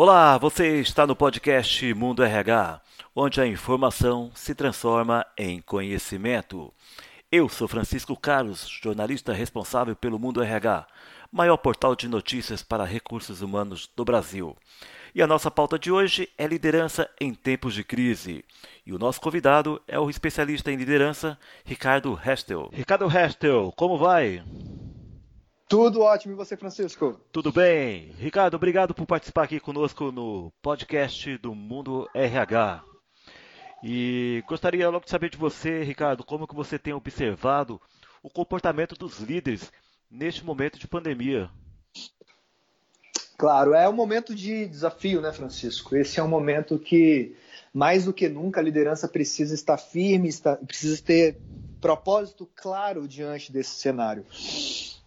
Olá, você está no podcast Mundo RH, onde a informação se transforma em conhecimento. Eu sou Francisco Carlos, jornalista responsável pelo Mundo RH, maior portal de notícias para recursos humanos do Brasil. E a nossa pauta de hoje é liderança em tempos de crise. E o nosso convidado é o especialista em liderança, Ricardo Hestel. Ricardo Hestel, como vai? Tudo ótimo e você, Francisco? Tudo bem. Ricardo, obrigado por participar aqui conosco no podcast do Mundo RH. E gostaria logo de saber de você, Ricardo, como que você tem observado o comportamento dos líderes neste momento de pandemia. Claro, é um momento de desafio, né, Francisco? Esse é um momento que, mais do que nunca, a liderança precisa estar firme, está, precisa ter propósito claro diante desse cenário.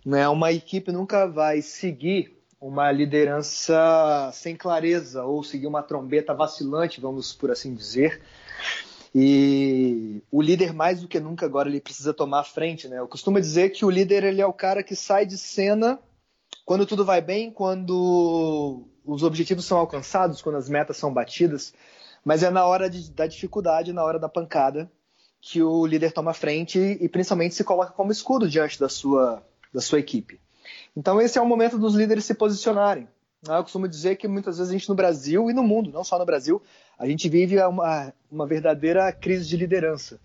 Né? Uma equipe nunca vai seguir uma liderança sem clareza ou seguir uma trombeta vacilante, vamos por assim dizer. E o líder mais do que nunca agora ele precisa tomar a frente, né? Eu costumo dizer que o líder ele é o cara que sai de cena quando tudo vai bem, quando os objetivos são alcançados, quando as metas são batidas, mas é na hora de, da dificuldade, na hora da pancada, que o líder toma a frente e principalmente se coloca como escudo diante da sua da sua equipe. Então esse é o momento dos líderes se posicionarem. Ah, eu costumo dizer que muitas vezes a gente no Brasil e no mundo, não só no Brasil, a gente vive uma, uma verdadeira crise de liderança.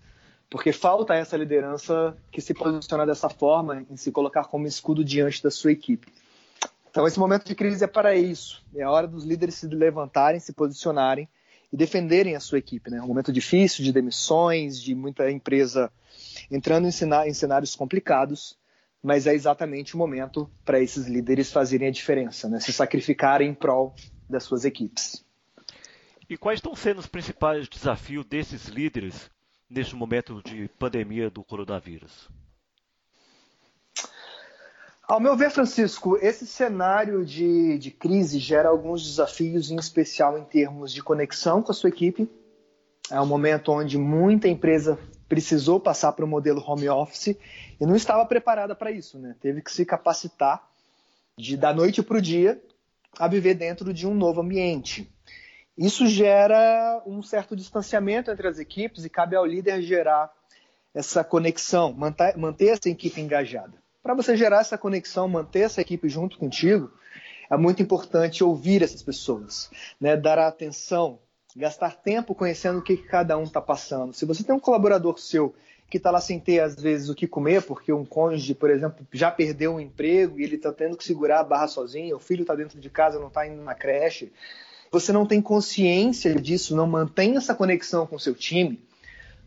Porque falta essa liderança que se posiciona dessa forma, em se colocar como escudo diante da sua equipe. Então esse momento de crise é para isso. É a hora dos líderes se levantarem, se posicionarem e defenderem a sua equipe. Né? É um momento difícil de demissões, de muita empresa entrando em cenários complicados mas é exatamente o momento para esses líderes fazerem a diferença, né? se sacrificarem em prol das suas equipes. E quais estão sendo os principais desafios desses líderes neste momento de pandemia do coronavírus? Ao meu ver, Francisco, esse cenário de, de crise gera alguns desafios, em especial em termos de conexão com a sua equipe. É um momento onde muita empresa precisou passar para o modelo home office e não estava preparada para isso, né? Teve que se capacitar de da noite para o dia a viver dentro de um novo ambiente. Isso gera um certo distanciamento entre as equipes e cabe ao líder gerar essa conexão, manter, essa equipe engajada. Para você gerar essa conexão, manter essa equipe junto contigo, é muito importante ouvir essas pessoas, né? dar atenção, gastar tempo conhecendo o que, cada um está passando. Se você tem um colaborador seu que está lá sem ter, às vezes, o que comer, porque um cônjuge, por exemplo, já perdeu um emprego e ele está tendo que segurar a barra sozinho, o filho está dentro de casa, não está indo na creche, você não tem consciência disso, não mantém essa conexão com o seu time,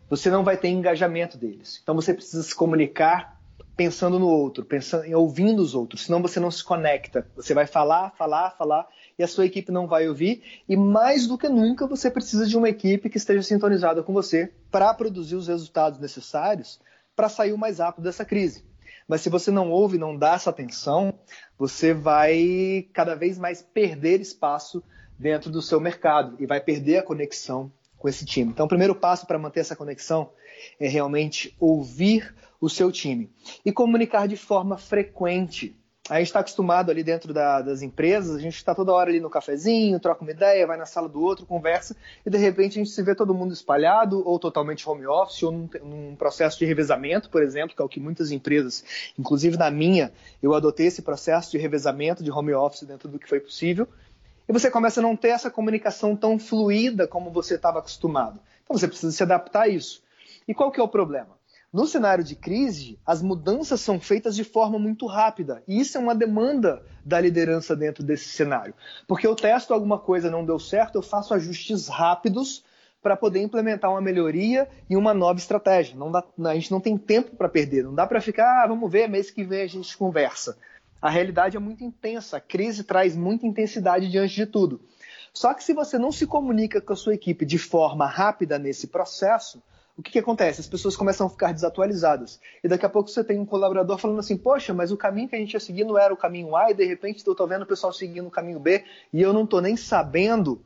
você não vai ter engajamento deles. Então você precisa se comunicar pensando no outro, pensando em ouvindo os outros, senão você não se conecta. Você vai falar, falar, falar e a sua equipe não vai ouvir. E mais do que nunca, você precisa de uma equipe que esteja sintonizada com você para produzir os resultados necessários para sair o mais rápido dessa crise. Mas se você não ouve, não dá essa atenção, você vai cada vez mais perder espaço dentro do seu mercado e vai perder a conexão com esse time. Então, o primeiro passo para manter essa conexão é realmente ouvir o seu time e comunicar de forma frequente a gente está acostumado ali dentro da, das empresas, a gente está toda hora ali no cafezinho, troca uma ideia, vai na sala do outro, conversa, e de repente a gente se vê todo mundo espalhado, ou totalmente home office, ou num, num processo de revezamento, por exemplo, que é o que muitas empresas, inclusive na minha, eu adotei esse processo de revezamento de home office dentro do que foi possível, e você começa a não ter essa comunicação tão fluida como você estava acostumado. Então você precisa se adaptar a isso. E qual que é o problema? No cenário de crise, as mudanças são feitas de forma muito rápida. E isso é uma demanda da liderança dentro desse cenário. Porque eu testo alguma coisa, não deu certo, eu faço ajustes rápidos para poder implementar uma melhoria e uma nova estratégia. Dá, a gente não tem tempo para perder. Não dá para ficar, ah, vamos ver, mês que vem a gente conversa. A realidade é muito intensa. A crise traz muita intensidade diante de tudo. Só que se você não se comunica com a sua equipe de forma rápida nesse processo, o que, que, acontece? As pessoas começam a ficar desatualizadas. E daqui a pouco você tem um colaborador falando assim: Poxa, mas o caminho que a gente ia seguir não era o caminho A, e de repente eu estou vendo o pessoal seguindo o caminho B e eu não estou nem sabendo.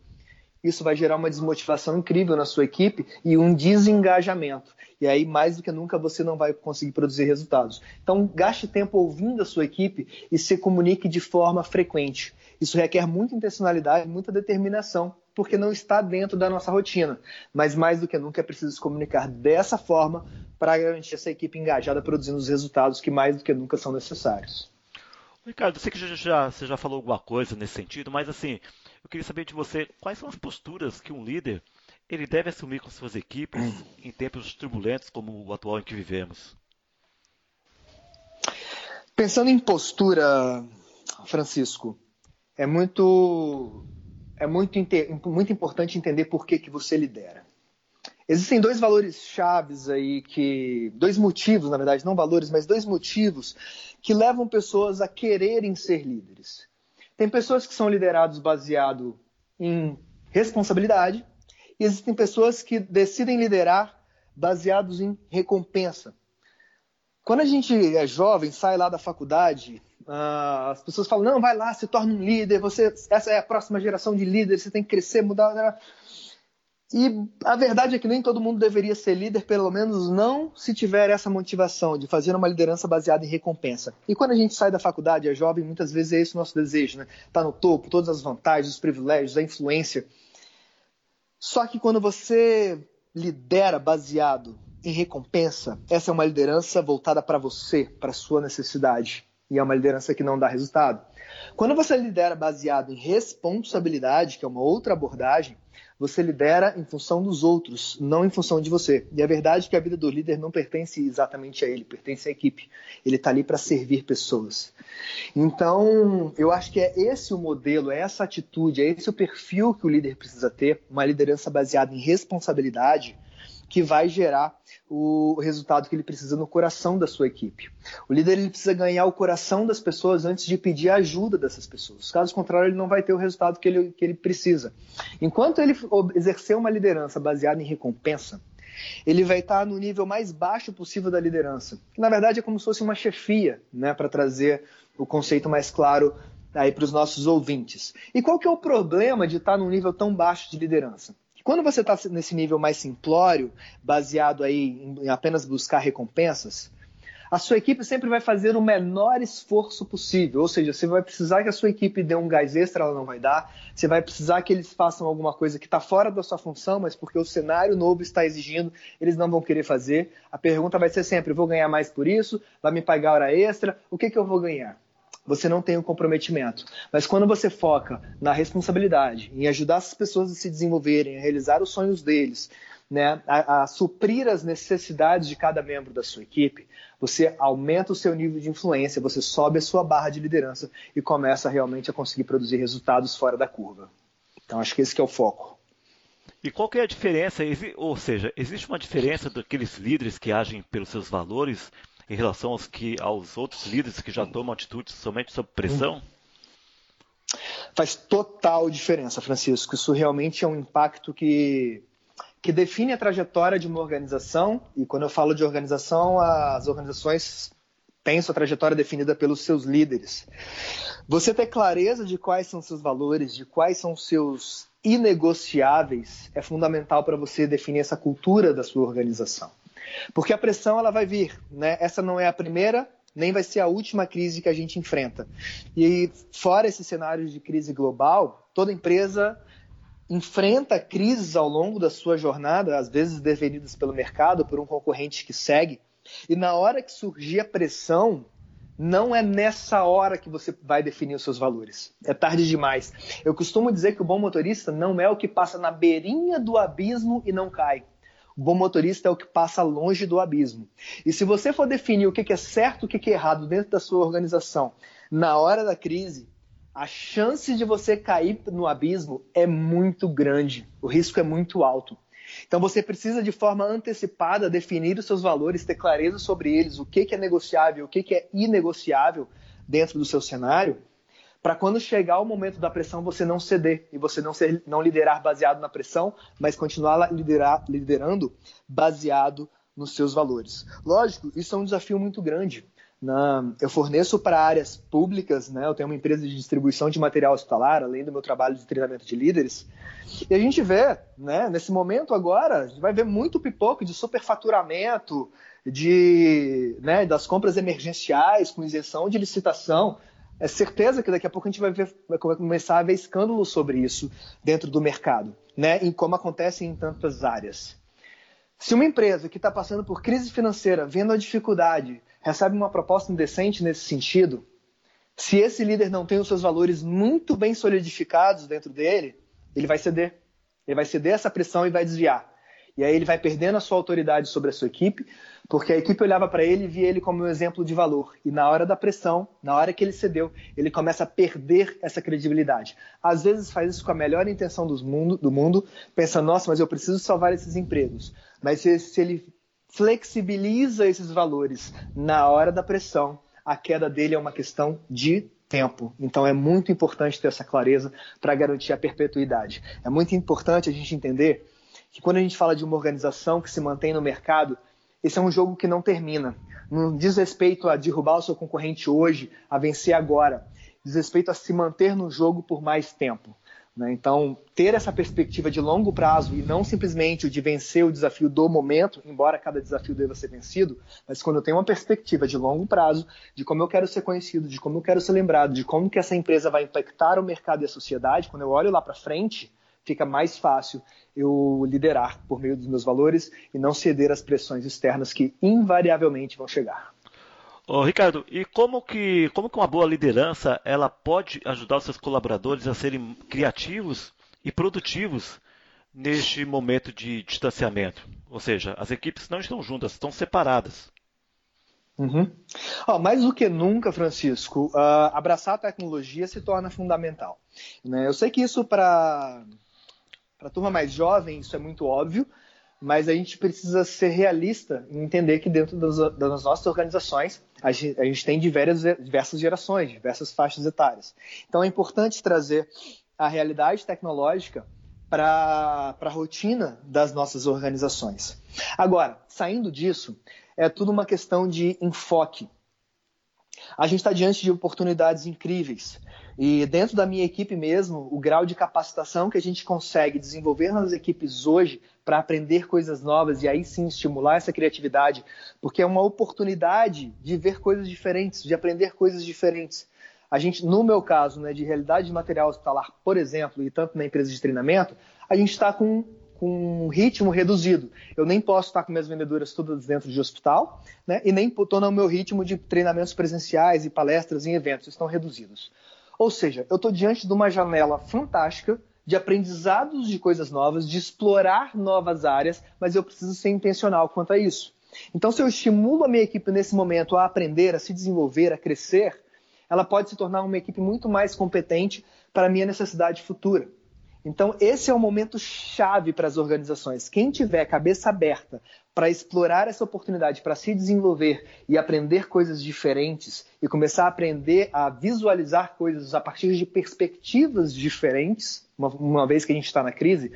Isso vai gerar uma desmotivação incrível na sua equipe e um desengajamento. E aí mais do que nunca você não vai conseguir produzir resultados. Então, gaste tempo ouvindo a sua equipe e se comunique de forma frequente. Isso requer muita intencionalidade, muita determinação, porque não está dentro da nossa rotina. Mas mais do que nunca é preciso se comunicar dessa forma para garantir essa equipe engajada produzindo os resultados que mais do que nunca são necessários. Ricardo, eu sei que já, já, você já falou alguma coisa nesse sentido, mas assim, eu queria saber de você quais são as posturas que um líder ele deve assumir com suas equipes em tempos turbulentos como o atual em que vivemos. Pensando em postura, Francisco, é muito é muito, muito importante entender por que, que você lidera. Existem dois valores chaves aí que. Dois motivos, na verdade, não valores, mas dois motivos que levam pessoas a quererem ser líderes. Tem pessoas que são liderados baseado em responsabilidade e existem pessoas que decidem liderar baseados em recompensa. Quando a gente é jovem, sai lá da faculdade, uh, as pessoas falam: não, vai lá, se torna um líder, você, essa é a próxima geração de líderes, você tem que crescer, mudar. E a verdade é que nem todo mundo deveria ser líder, pelo menos não se tiver essa motivação de fazer uma liderança baseada em recompensa. E quando a gente sai da faculdade, é jovem, muitas vezes é esse o nosso desejo, né? Tá no topo, todas as vantagens, os privilégios, a influência. Só que quando você lidera baseado em recompensa, essa é uma liderança voltada para você, para sua necessidade. E é uma liderança que não dá resultado. Quando você lidera baseado em responsabilidade, que é uma outra abordagem, você lidera em função dos outros, não em função de você. E a verdade é que a vida do líder não pertence exatamente a ele, pertence à equipe. Ele está ali para servir pessoas. Então, eu acho que é esse o modelo, é essa atitude, é esse o perfil que o líder precisa ter, uma liderança baseada em responsabilidade que vai gerar o resultado que ele precisa no coração da sua equipe. O líder ele precisa ganhar o coração das pessoas antes de pedir a ajuda dessas pessoas. Caso contrário, ele não vai ter o resultado que ele, que ele precisa. Enquanto ele exercer uma liderança baseada em recompensa, ele vai estar no nível mais baixo possível da liderança. Na verdade, é como se fosse uma chefia, né, para trazer o conceito mais claro aí para os nossos ouvintes. E qual que é o problema de estar num nível tão baixo de liderança? Quando você está nesse nível mais simplório, baseado aí em apenas buscar recompensas, a sua equipe sempre vai fazer o menor esforço possível. Ou seja, você vai precisar que a sua equipe dê um gás extra, ela não vai dar. Você vai precisar que eles façam alguma coisa que está fora da sua função, mas porque o cenário novo está exigindo, eles não vão querer fazer. A pergunta vai ser sempre: vou ganhar mais por isso? Vai me pagar hora extra? O que, que eu vou ganhar? Você não tem o comprometimento. Mas quando você foca na responsabilidade, em ajudar as pessoas a se desenvolverem, a realizar os sonhos deles, né, a, a, suprir as necessidades de cada membro da sua equipe, você aumenta o seu nível de influência, você sobe a sua barra de liderança e começa realmente a conseguir produzir resultados fora da curva. Então acho que esse que é o foco. E qual que é a diferença? Ou seja, existe uma diferença daqueles líderes que agem pelos seus valores em relação aos, que, aos outros líderes que já tomam atitudes somente sob pressão? Faz total diferença, Francisco. Isso realmente é um impacto que, que define a trajetória de uma organização. E quando eu falo de organização, as organizações têm sua trajetória definida pelos seus líderes. Você ter clareza de quais são seus valores, de quais são seus inegociáveis, é fundamental para você definir essa cultura da sua organização. Porque a pressão ela vai vir, né? Essa não é a primeira, nem vai ser a última crise que a gente enfrenta. E fora esse cenário de crise global, toda empresa enfrenta crises ao longo da sua jornada, às vezes definidas pelo mercado, por um concorrente que segue. E na hora que surgir a pressão, não é nessa hora que você vai definir os seus valores. É tarde demais. Eu costumo dizer que o bom motorista não é o que passa na beirinha do abismo e não cai. O bom motorista é o que passa longe do abismo. E se você for definir o que é certo e o que é errado dentro da sua organização na hora da crise, a chance de você cair no abismo é muito grande. O risco é muito alto. Então você precisa de forma antecipada definir os seus valores, ter clareza sobre eles, o que é negociável, o que é inegociável dentro do seu cenário para quando chegar o momento da pressão você não ceder e você não, ser, não liderar baseado na pressão, mas continuar liderar, liderando baseado nos seus valores. Lógico, isso é um desafio muito grande. Na, eu forneço para áreas públicas, né? eu tenho uma empresa de distribuição de material hospitalar, além do meu trabalho de treinamento de líderes. E a gente vê, né, nesse momento agora, a gente vai ver muito pipoco de superfaturamento, de, né, das compras emergenciais com isenção de licitação. É certeza que daqui a pouco a gente vai, ver, vai começar a ver escândalos sobre isso dentro do mercado, né, em como acontece em tantas áreas. Se uma empresa que está passando por crise financeira, vendo a dificuldade, recebe uma proposta indecente nesse sentido, se esse líder não tem os seus valores muito bem solidificados dentro dele, ele vai ceder. Ele vai ceder essa pressão e vai desviar. E aí ele vai perdendo a sua autoridade sobre a sua equipe, porque a equipe olhava para ele e via ele como um exemplo de valor. E na hora da pressão, na hora que ele cedeu, ele começa a perder essa credibilidade. Às vezes faz isso com a melhor intenção do mundo, do mundo pensando, nossa, mas eu preciso salvar esses empregos. Mas se, se ele flexibiliza esses valores na hora da pressão, a queda dele é uma questão de tempo. Então é muito importante ter essa clareza para garantir a perpetuidade. É muito importante a gente entender que quando a gente fala de uma organização que se mantém no mercado, esse é um jogo que não termina. Não diz respeito a derrubar o seu concorrente hoje, a vencer agora. Diz respeito a se manter no jogo por mais tempo. Né? Então, ter essa perspectiva de longo prazo e não simplesmente o de vencer o desafio do momento, embora cada desafio deva ser vencido, mas quando eu tenho uma perspectiva de longo prazo, de como eu quero ser conhecido, de como eu quero ser lembrado, de como que essa empresa vai impactar o mercado e a sociedade, quando eu olho lá para frente, fica mais fácil eu liderar por meio dos meus valores e não ceder às pressões externas que invariavelmente vão chegar. Ô, Ricardo, e como que, como que uma boa liderança ela pode ajudar os seus colaboradores a serem criativos e produtivos neste momento de distanciamento? Ou seja, as equipes não estão juntas, estão separadas. Uhum. Oh, mais do que nunca, Francisco, uh, abraçar a tecnologia se torna fundamental. Né? Eu sei que isso para para a turma mais jovem, isso é muito óbvio, mas a gente precisa ser realista e entender que dentro das, das nossas organizações a gente, a gente tem diversas, diversas gerações, diversas faixas etárias. Então é importante trazer a realidade tecnológica para a rotina das nossas organizações. Agora, saindo disso, é tudo uma questão de enfoque. A gente está diante de oportunidades incríveis. E dentro da minha equipe mesmo, o grau de capacitação que a gente consegue desenvolver nas equipes hoje para aprender coisas novas e aí sim estimular essa criatividade, porque é uma oportunidade de ver coisas diferentes, de aprender coisas diferentes. A gente, no meu caso, né, de realidade de material hospitalar, por exemplo, e tanto na empresa de treinamento, a gente está com com um ritmo reduzido. Eu nem posso estar com minhas vendedoras todas dentro de hospital, né? E nem estou no meu ritmo de treinamentos presenciais e palestras em eventos, estão reduzidos. Ou seja, eu estou diante de uma janela fantástica de aprendizados de coisas novas, de explorar novas áreas, mas eu preciso ser intencional quanto a isso. Então, se eu estimulo a minha equipe nesse momento a aprender, a se desenvolver, a crescer, ela pode se tornar uma equipe muito mais competente para a minha necessidade futura. Então, esse é o momento chave para as organizações. Quem tiver cabeça aberta para explorar essa oportunidade, para se desenvolver e aprender coisas diferentes e começar a aprender a visualizar coisas a partir de perspectivas diferentes, uma, uma vez que a gente está na crise,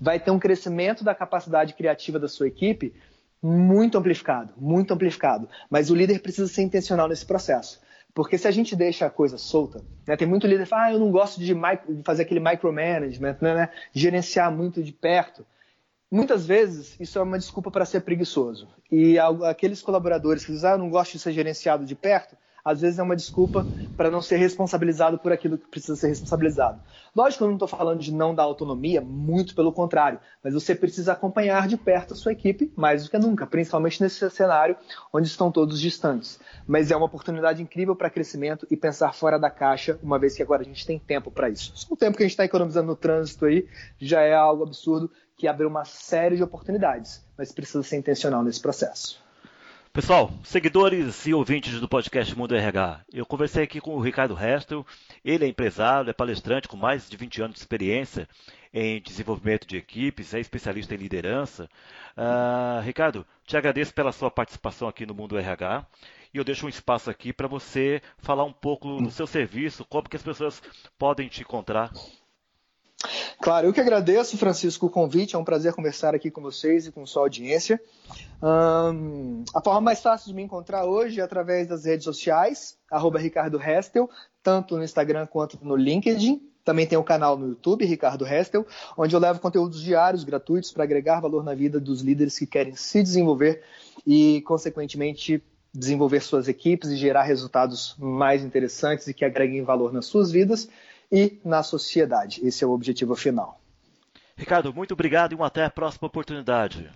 vai ter um crescimento da capacidade criativa da sua equipe muito amplificado, muito amplificado. Mas o líder precisa ser intencional nesse processo. Porque se a gente deixa a coisa solta, né, tem muito líder que fala, ah, eu não gosto de, de fazer aquele micromanagement, né, né, gerenciar muito de perto. Muitas vezes isso é uma desculpa para ser preguiçoso. E aqueles colaboradores que dizem, ah, eu não gosto de ser gerenciado de perto, às vezes é uma desculpa para não ser responsabilizado por aquilo que precisa ser responsabilizado. Lógico eu não estou falando de não dar autonomia, muito pelo contrário, mas você precisa acompanhar de perto a sua equipe mais do que nunca, principalmente nesse cenário onde estão todos distantes. Mas é uma oportunidade incrível para crescimento e pensar fora da caixa, uma vez que agora a gente tem tempo para isso. Só o tempo que a gente está economizando no trânsito aí já é algo absurdo que abre uma série de oportunidades, mas precisa ser intencional nesse processo. Pessoal, seguidores e ouvintes do podcast Mundo RH, eu conversei aqui com o Ricardo Restel, ele é empresário, é palestrante com mais de 20 anos de experiência em desenvolvimento de equipes, é especialista em liderança. Uh, Ricardo, te agradeço pela sua participação aqui no Mundo RH e eu deixo um espaço aqui para você falar um pouco do seu serviço, como que as pessoas podem te encontrar. Claro, eu que agradeço, Francisco, o convite. É um prazer conversar aqui com vocês e com sua audiência. Um, a forma mais fácil de me encontrar hoje é através das redes sociais, arroba Ricardo Restel, tanto no Instagram quanto no LinkedIn. Também tem o canal no YouTube, Ricardo Restel, onde eu levo conteúdos diários gratuitos para agregar valor na vida dos líderes que querem se desenvolver e, consequentemente, desenvolver suas equipes e gerar resultados mais interessantes e que agreguem valor nas suas vidas e na sociedade. Esse é o objetivo final. Ricardo, muito obrigado e até a próxima oportunidade.